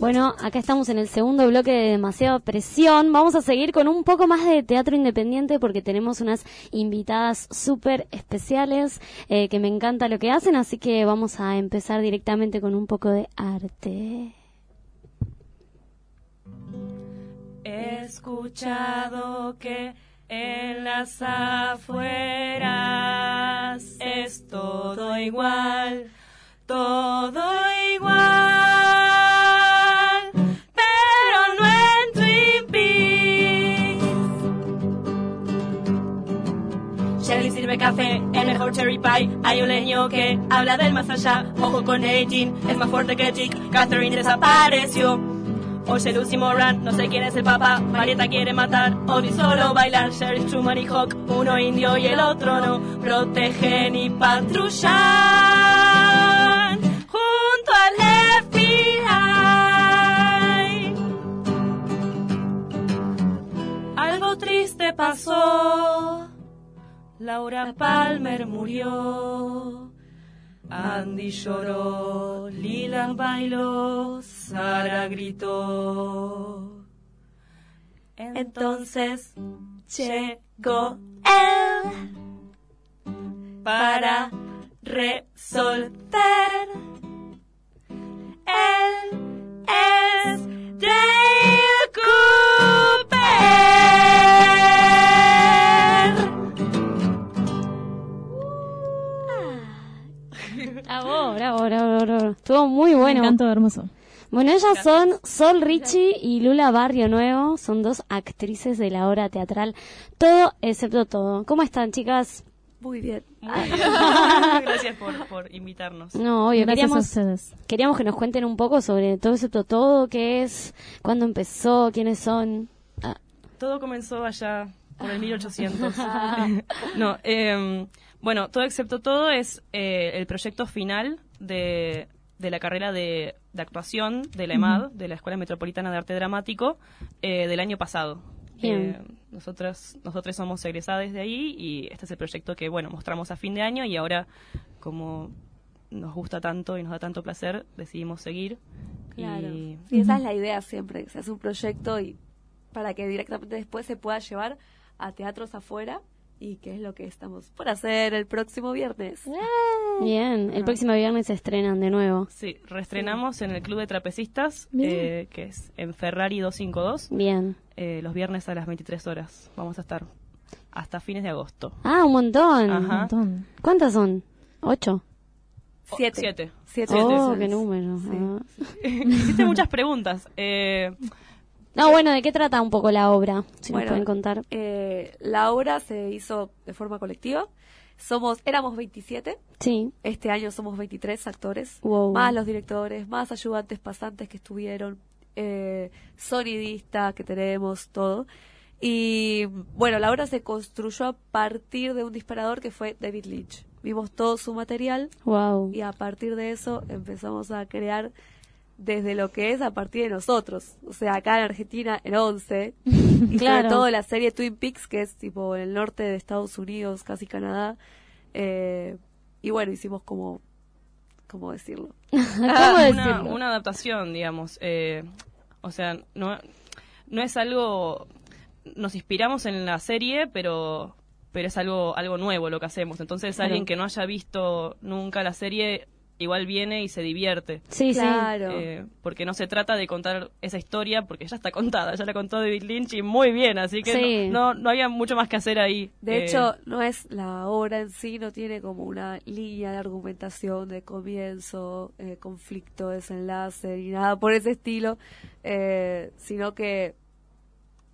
Bueno, acá estamos en el segundo bloque de demasiada presión. Vamos a seguir con un poco más de teatro independiente porque tenemos unas invitadas súper especiales eh, que me encanta lo que hacen, así que vamos a empezar directamente con un poco de arte. He escuchado que en las afueras es todo igual, todo igual, café, el mejor cherry pie. Hay un leño que habla del más allá. Ojo con 18, es más fuerte que Chick. Catherine desapareció. Oye Lucy Moran, no sé quién es el papá, Marieta quiere matar, Odi solo bailar, Sheriff Truman y Hawk, uno indio y el otro no, protegen y patrullan Laura Palmer murió. Andy lloró, Lila bailó, Sara gritó. Entonces llegó él para resolver. Él es encantó, hermoso. Bueno, ellas son Sol Richie y Lula Barrio Nuevo. Son dos actrices de la obra teatral. Todo excepto todo. ¿Cómo están, chicas? Muy bien. Muy bien. Gracias por, por invitarnos. No, obvio. Gracias a Queríamos, ustedes. queríamos que nos cuenten un poco sobre todo excepto todo. ¿Qué es? ¿Cuándo empezó? ¿Quiénes son? Ah, Todo comenzó allá por el 1800. no, eh, bueno, todo excepto todo es eh, el proyecto final de, de la carrera de, de actuación de la EMAD, de la Escuela Metropolitana de Arte Dramático, eh, del año pasado. Eh, nosotras, nosotros somos egresadas de ahí y este es el proyecto que, bueno, mostramos a fin de año y ahora, como nos gusta tanto y nos da tanto placer, decidimos seguir. Claro. Y- Sí, esa es la idea siempre, que se hace un proyecto y para que directamente después se pueda llevar a teatros afuera y que es lo que estamos por hacer el próximo viernes. bien, el próximo viernes se estrenan de nuevo. Sí, reestrenamos en el Club de Trapecistas, eh, que es en Ferrari 252, Bien. eh, los viernes a las 23 horas. Vamos a estar hasta fines de agosto. Ah, un montón. Ajá. Un montón. ¿Cuántas son? ¿Ocho? Siete. Siete. Siete oh, qué número. Sí. Ah. Hiciste muchas preguntas. Eh, No, bueno, ¿de qué trata un poco la obra? Si Bueno, nos pueden contar. Eh, la obra se hizo de forma colectiva. Somos, éramos 27. Sí. Este año somos 23 actores. Wow. Más los directores, más ayudantes pasantes que estuvieron, eh, sonidista que tenemos, todo. Y bueno, la obra se construyó a partir de un disparador que fue David Lynch. Vimos todo su material Wow. y a partir de eso empezamos a crear desde lo que es a partir de nosotros. O sea, acá en Argentina, en 11, y Claro. sobre todo la serie Twin Peaks, que es tipo en el norte de Estados Unidos, casi Canadá. Eh, y bueno, hicimos como, ¿cómo decirlo? ¿Cómo una, decirlo? una adaptación, digamos. eh, o sea, no, no es algo... Nos inspiramos en la serie, pero pero es algo algo nuevo lo que hacemos. Entonces, Claro. alguien que no haya visto nunca la serie igual viene y se divierte. Sí, Claro. Eh, porque no se trata de contar esa historia, porque ya está contada, ya la contó David Lynch y muy bien, así que Sí. no, no, no había mucho más que hacer ahí. De Eh, hecho, no es la obra en sí, no tiene como una línea de argumentación de comienzo, eh, conflicto, desenlace, ni nada por ese estilo, eh, sino que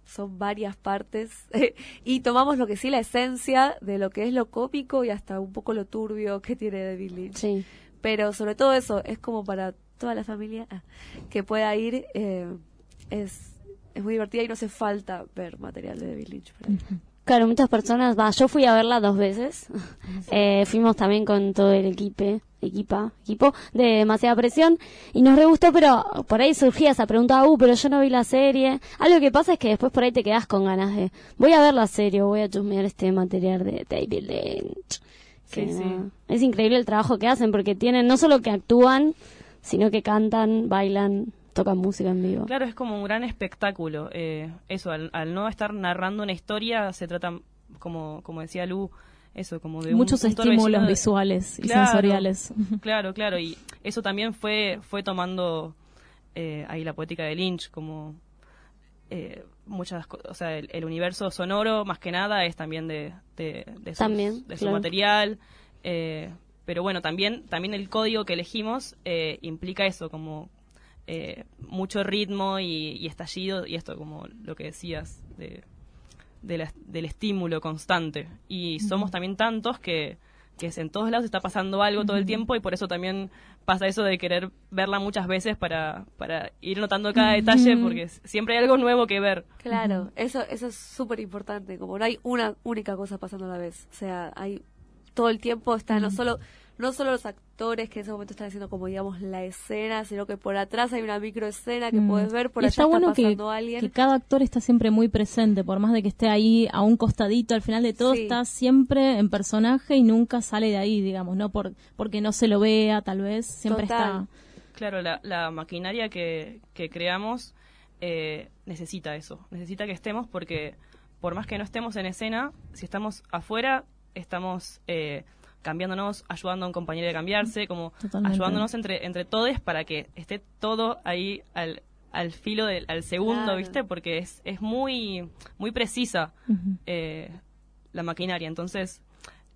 son varias partes y tomamos lo que sí la esencia de lo que es lo cómico y hasta un poco lo turbio que tiene David Lynch. sí. Pero sobre todo eso, es como para toda la familia ah, que pueda ir, eh, es, es muy divertida y no hace falta ver material de David Lynch. para. Claro, muchas personas, va, yo fui a verla dos veces. Eh, fuimos también con todo el equipe, equipa, equipo de demasiada presión y nos re gustó, pero por ahí surgía esa pregunta, uh, pero yo no vi la serie. Algo que pasa es que después por ahí te quedas con ganas de, voy a ver la serie, voy a chusmear este material de David Lynch. Sí, sí. no- Es increíble el trabajo que hacen porque tienen, no solo que actúan, sino que cantan, bailan, tocan música en vivo. Claro, es como un gran espectáculo. Eh, eso, al, al no estar narrando una historia, se trata, como, como decía Lu, eso, como de un- Muchos un torbellino estímulos de- visuales y Claro. sensoriales. Claro, claro, y eso también fue, fue tomando eh, ahí la poética de Lynch, como eh, muchas o sea, el, el universo sonoro, más que nada, es también de, de, de, sus- También, de su claro. material, eh, pero bueno, también, también el código que elegimos eh, implica eso, como mucho ritmo y, y estallido, y esto como lo que decías, de, de la- del estímulo constante. Y somos también tantos que, que es- en todos lados está pasando algo todo el tiempo y por eso también pasa eso de querer verla muchas veces para, para ir notando cada detalle porque siempre hay algo nuevo que ver. Claro, eso, eso es súper importante, como no hay una única cosa pasando a la vez, o sea, hay todo el tiempo está no solo no solo los actores que en ese momento están haciendo como digamos la escena, sino que por atrás hay una microescena que Mm. puedes ver, por Y allá está está, bueno que, pasando alguien. que cada actor está siempre muy presente, por más de que esté ahí a un costadito, al final de todo Sí. está siempre en personaje y nunca sale de ahí, digamos, no por porque no se lo vea, tal vez, siempre Total. está. Claro, la, la maquinaria que, que creamos eh, necesita eso, necesita que estemos porque por más que no estemos en escena, si estamos afuera, estamos eh, cambiándonos, ayudando a un compañero a cambiarse, como Totalmente. ayudándonos entre, entre todos para que esté todo ahí al, al filo del al segundo, Claro. ¿viste? Porque es, es muy, muy precisa eh, la maquinaria. Entonces,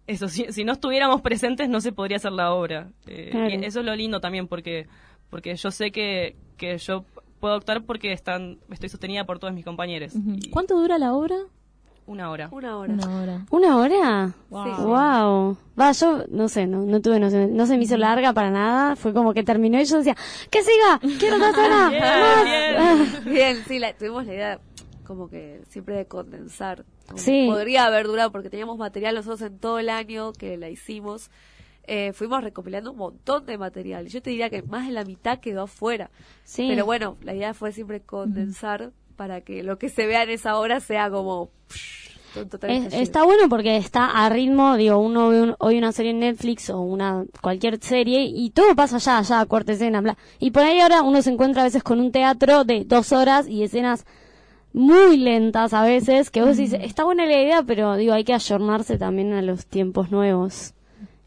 eso, si, si no estuviéramos presentes no se podría hacer la obra. Eh, Claro. y eso es lo lindo también porque, porque yo sé que, que yo puedo actuar porque están, estoy sostenida por todos mis compañeros. Y ¿Cuánto dura la obra? Una hora. Una hora. Una hora. ¿Una hora? Wow. Wow. Va, yo no sé, no, no tuve, no se, no se me hizo larga para nada. Fue como que terminó y yo decía, ¡que siga! ¡Quiero otra escena! Bien, ¡Más!". bien. Bien, sí, la, tuvimos la idea como que siempre de condensar. Como Sí. Podría haber durado porque teníamos material nosotros en todo el año que la hicimos. Eh, fuimos recopilando un montón de material. Yo te diría que más de la mitad quedó afuera. Sí. Pero bueno, la idea fue siempre condensar para que lo que se vea en esa hora sea como... psh, Es- está bueno porque está a ritmo, digo, uno ve un- hoy una serie en Netflix o una cualquier serie y todo pasa ya, ya, corta escena, bla. Y por ahí ahora uno se encuentra a veces con un teatro de dos horas y escenas muy lentas a veces, que vos dices, está buena la idea, pero digo, hay que ayornarse también a los tiempos nuevos.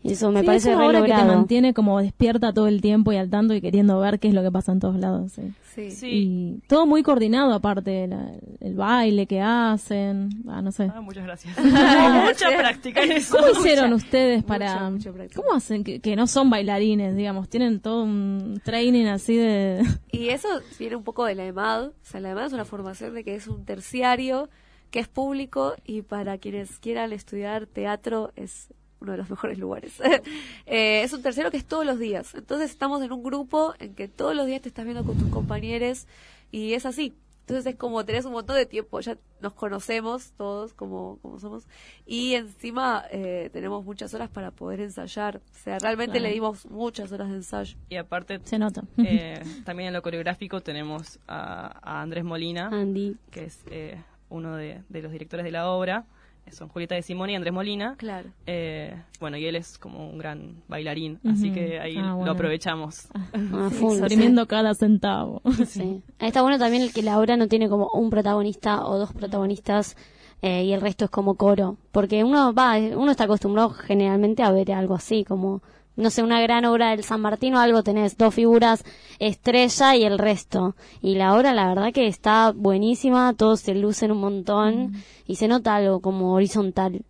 Y eso me Sí, parece es una re obra que te mantiene como despierta todo el tiempo y al tanto y queriendo ver qué es lo que pasa en todos lados. sí. Sí. Sí. Y todo muy coordinado aparte, la- el baile que hacen, ah, no sé. Ah, muchas gracias. Mucha práctica en eso. ¿Cómo hicieron ustedes para...? mucha, mucha práctica. ¿Cómo hacen que, que no son bailarines, digamos? Tienen todo un training así de... Y eso viene un poco de la EMAD. O sea, la EMAD es una formación de que es un terciario, que es público y para quienes quieran estudiar teatro es uno de los mejores lugares. Eh, es un terciario que es todos los días. Entonces estamos en un grupo en que todos los días te estás viendo con tus compañeros y es así. Entonces es como tenés un montón de tiempo, ya nos conocemos todos como, como somos y encima eh, tenemos muchas horas para poder ensayar. O sea, realmente Claro. le dimos muchas horas de ensayo. Y aparte, Se nota. eh, también en lo coreográfico tenemos a, a Andrés Molina, Andy. que es eh, uno de, de los directores de la obra. Son Julieta de Simón y Andrés Molina. Claro. Eh, bueno, y él es como un gran bailarín, así que ahí Ah, lo aprovechamos. A full, sí. Exprimiendo cada centavo. Sí. Está bueno también el que la obra no tiene como un protagonista o dos protagonistas eh, y el resto es como coro. Porque uno va, uno está acostumbrado generalmente a ver algo así, como, no sé, una gran obra del San Martín o algo, tenés dos figuras, estrella y el resto. Y la obra, la verdad que está buenísima, todos se lucen un montón y se nota algo como horizontal.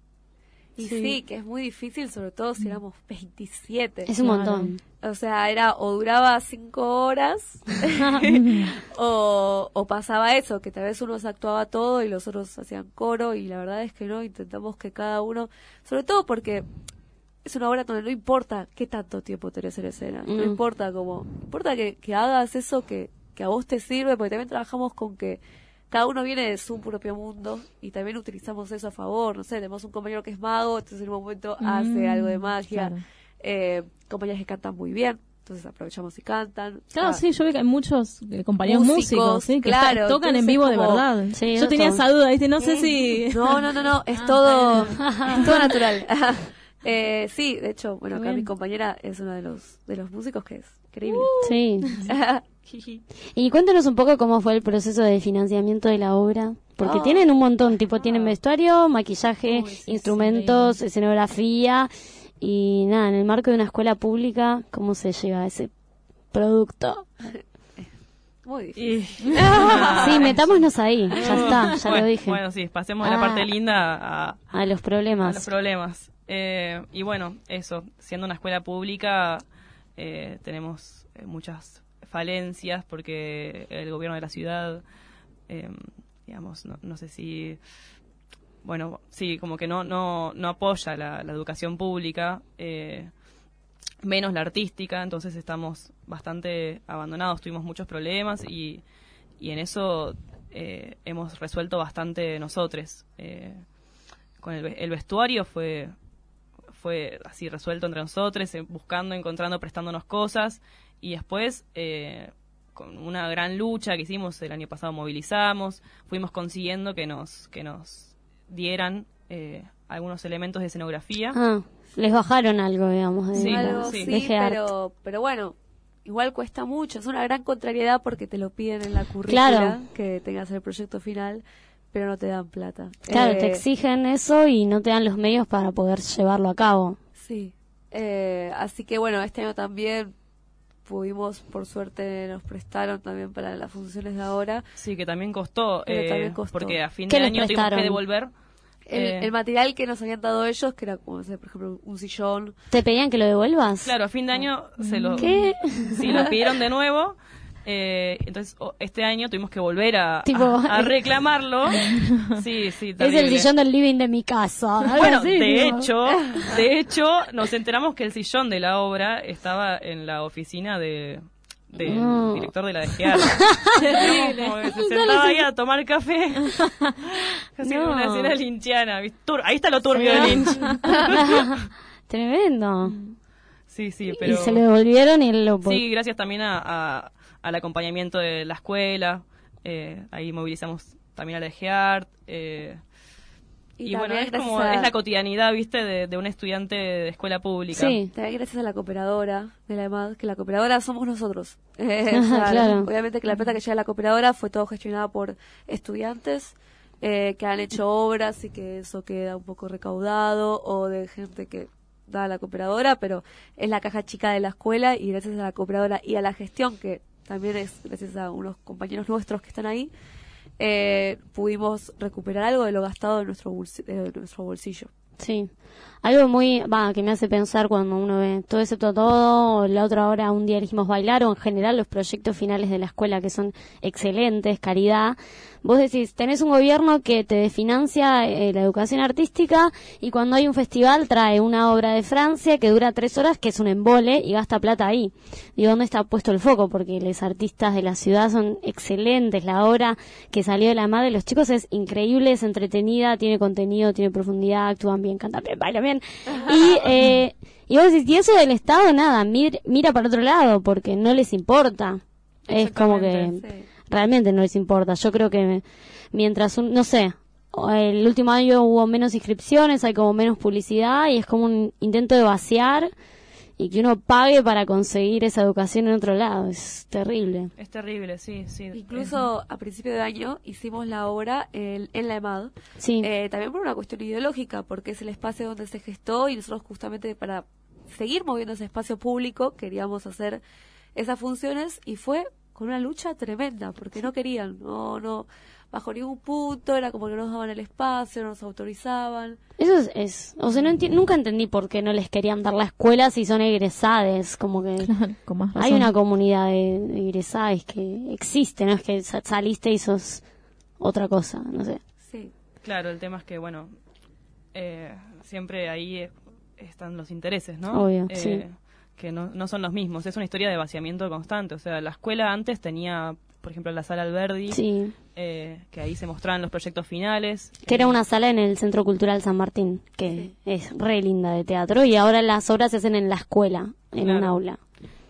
Y sí. que es muy difícil, sobre todo si éramos 27. Es un Claro. montón. O sea, era o duraba cinco horas o, o pasaba eso, que tal vez uno se actuaba todo y los otros hacían coro y la verdad es que no, intentamos que cada uno, sobre todo porque es una obra donde no importa qué tanto tiempo tenés en escena, no Mm. importa cómo, importa que, que hagas eso que, que a vos te sirve, porque también trabajamos con que cada uno viene de su propio mundo y también utilizamos eso a favor, no sé, tenemos un compañero que es mago, entonces en un momento hace Mm, algo de magia, claro. eh, compañeras que cantan muy bien, entonces aprovechamos y cantan. Claro, sí, yo vi que hay muchos eh, compañeros músicos, Músicos, sí, que claro, está- tocan en vivo de verdad. Sí, yo tenía esa duda, ¿viste? No sé si... No, no, no, no, es Ah, todo, es todo natural. eh, sí, de hecho, bueno, acá mi compañera es una de los, de los músicos que es increíble. Sí. Jiji. Y cuéntanos un poco cómo fue el proceso de financiamiento de la obra. Porque Oh. tienen un montón, tipo, tienen vestuario, maquillaje, Uy, sí, instrumentos, escenografía. Y nada, en el marco de una escuela pública, ¿cómo se llega a ese producto? Muy difícil. Sí, metámonos ahí, ya está, ya bueno, lo dije. Bueno, sí, pasemos de la Ah. parte linda a, A los a problemas. los problemas. Eh, y bueno, eso, siendo una escuela pública, eh, tenemos eh, muchas falencias porque el gobierno de la ciudad, eh, digamos, no, no sé si, bueno, sí, como que no, no, no apoya la, educación pública, eh, menos la artística, entonces estamos bastante abandonados, tuvimos muchos problemas y, y en eso hemos resuelto bastante nosotros. Con el vestuario fue fue así resuelto entre nosotros, eh, buscando, encontrando, prestándonos cosas y después eh, con una gran lucha que hicimos el año pasado movilizamos, fuimos consiguiendo que nos que nos dieran eh, algunos elementos de escenografía. Ah, les bajaron algo, digamos. De, Sí, Algo sí. sí, de pero, pero bueno, igual cuesta mucho. Es una gran contrariedad porque te lo piden en la currícula Claro. que tengas el proyecto final, pero no te dan plata. Claro, Eh, te exigen eso y no te dan los medios para poder llevarlo a cabo. Sí. Eh, así que bueno, este año también pudimos, por suerte, nos prestaron también para las funciones de ahora. Sí, que también costó, Pero eh, también costó. porque a fin ¿Qué de año tuvimos que devolver. El, eh, el material que nos habían dado ellos, que era, como, no sé, por ejemplo, un sillón. ¿Te pedían que lo devuelvas? Claro, a fin de año se lo, ¿Qué? Sí, lo pidieron de nuevo. Eh, entonces, este año tuvimos que volver a, Tipo- a, a reclamarlo. Sí, sí, Es el sillón del living de mi casa. Bueno, así, de hecho, de hecho, nos enteramos que el sillón de la obra estaba en la oficina de del No. director de la DGA. Se sentaba ahí a tomar café. Casi como una No. escena linchiana. Ahí está lo turbio de Lynch. Tremendo. Sí, sí, pero... Y se lo devolvieron y lo... Sí, gracias también a, a- al acompañamiento de la escuela. eh, ahí movilizamos también a la EGEART. Eh, y, bueno, es como a- es la cotidianidad, ¿viste? De, de un estudiante de escuela pública. Sí. También gracias a la cooperadora de la EMAD, que la cooperadora somos nosotros. Eh, o sea, claro. Obviamente que la plata que llega a la cooperadora fue todo gestionada por estudiantes eh, que han hecho obras y que eso queda un poco recaudado o de gente que da a la cooperadora, pero es la caja chica de la escuela y gracias a la cooperadora y a la gestión, que también es gracias a unos compañeros nuestros que están ahí, eh, pudimos recuperar algo de lo gastado de nuestro, de nuestro bolsillo. Sí. Algo muy, va, que me hace pensar cuando uno ve todo excepto todo, la otra hora un día elegimos bailar, o en general los proyectos finales de la escuela que son excelentes, caridad. Vos decís, tenés un gobierno que te financia eh, la educación artística y cuando hay un festival trae una obra de Francia que dura tres horas, que es un embole y gasta plata ahí. Digo, ¿dónde está puesto el foco? Porque los artistas de la ciudad son excelentes. La obra que salió de la madre de los chicos es increíble, es entretenida, tiene contenido, tiene profundidad, actúan bien, cantan bien, bailan bien. Y, eh, y vos decís, y eso del Estado, nada, mir- mira para otro lado, porque no les importa. Es como que Sí. realmente no les importa. Yo creo que mientras, un, no sé, el último año hubo menos inscripciones, hay como menos publicidad y es como un intento de vaciar y que uno pague para conseguir esa educación en otro lado. Es terrible. Es terrible, sí, sí. Incluso a principio de año hicimos la obra el- en la EMAD, Sí. eh, también por una cuestión ideológica, porque es el espacio donde se gestó y nosotros justamente para seguir moviendo ese espacio público queríamos hacer esas funciones y fue con una lucha tremenda, porque no querían, no, no, bajo ningún punto, era como que no nos daban el espacio, no nos autorizaban. Eso es, es- o sea, no enti- nunca entendí por qué no les querían dar la escuela si son egresades, como que Claro, con más razón. hay una comunidad de, de egresades que existe, no es que sa- saliste y sos otra cosa, no sé. Sí, Claro, el tema es que, bueno, eh, siempre ahí están los intereses, ¿no? Obvio, Eh, sí. Que no, no son los mismos. Es una historia de vaciamiento constante. O sea, la escuela antes tenía, por ejemplo, la sala Alberdi, Sí. eh, que ahí se mostraban los proyectos finales. Que era Eh, una sala en el Centro Cultural San Martín, que es re linda de teatro, y ahora las obras se hacen en la escuela, en Claro. un aula.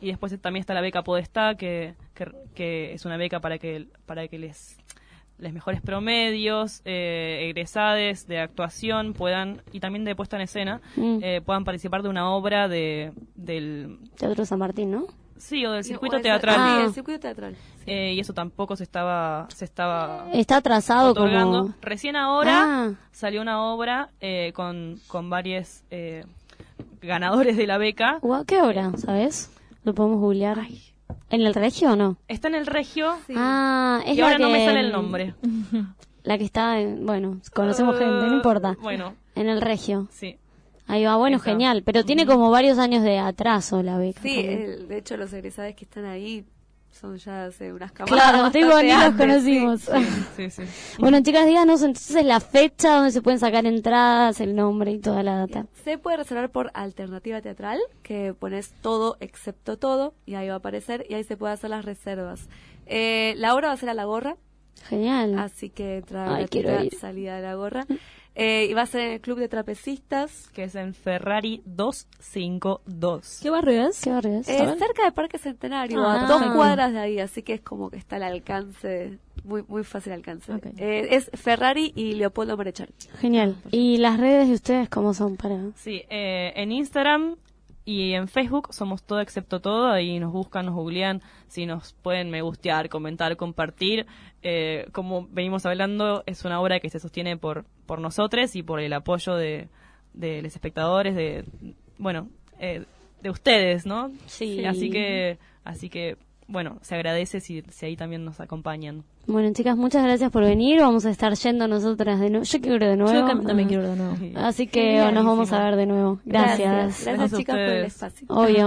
Y después también está la beca Podestá, que, que, que es una beca para que, para que les, les mejores promedios, eh, egresades de actuación puedan, y también de puesta en escena, Mm. eh, puedan participar de una obra de, del, Teatro San Martín, ¿no? Sí, o del circuito O teatral. Sí, Ah. el circuito teatral. Eh, y eso tampoco se estaba, se estaba Está atrasado otorgando. como... Recién ahora Ah. salió una obra eh, con, con varios eh, ganadores de la beca. ¿Qué hora, sabes? Lo podemos googlear. ¿En el regio o no? Está en el Regio Sí. Ah, es y la ahora no me sale el nombre. La que está, en- bueno, conocemos Eh, gente, no importa. Bueno, En el regio. sí. Ahí va, bueno, genial. Pero tiene como varios años de atraso la beca. Sí, el- de hecho los egresados que están ahí son ya hace unas camadas. Claro, te digo, ni los conocimos. Sí, sí. Bueno, chicas, díganos entonces la fecha donde se pueden sacar entradas, el nombre y toda la data. Se puede reservar por alternativa teatral, que pones todo excepto todo, y ahí va a aparecer, y ahí se puede hacer las reservas. Eh, la obra va a ser a la gorra, Genial. así que entrada Ay, gratuita, salida de la gorra. Eh, y va a ser en el club de trapecistas, Que es en Ferrari 252. ¿Qué barrio es? ¿Qué barrio es? eh, cerca del Parque Centenario, Ah, a dos cuadras de ahí, así que es como que está al alcance, muy muy fácil alcance. Ok. Eh, es Ferrari y Leopoldo Marechal. Genial. ¿Y las redes de ustedes cómo son para...? Sí, eh, en Instagram y en Facebook somos todo excepto todo. Ahí nos buscan, nos googlean. Si nos pueden me gustear, comentar, compartir. Eh, como venimos hablando, es una obra que se sostiene por, por nosotros y por el apoyo de, de los espectadores, de, bueno, eh, de ustedes, ¿no? Sí. Así que, así que, bueno, se agradece si, si ahí también nos acompañan. Bueno, chicas, muchas gracias por venir. Vamos a estar yendo nosotras de nuevo. Yo quiero ir de nuevo. Yo también quiero ir de nuevo. Así que nos vamos a ver de nuevo. Gracias. Gracias, chicas por el espacio. Obvio.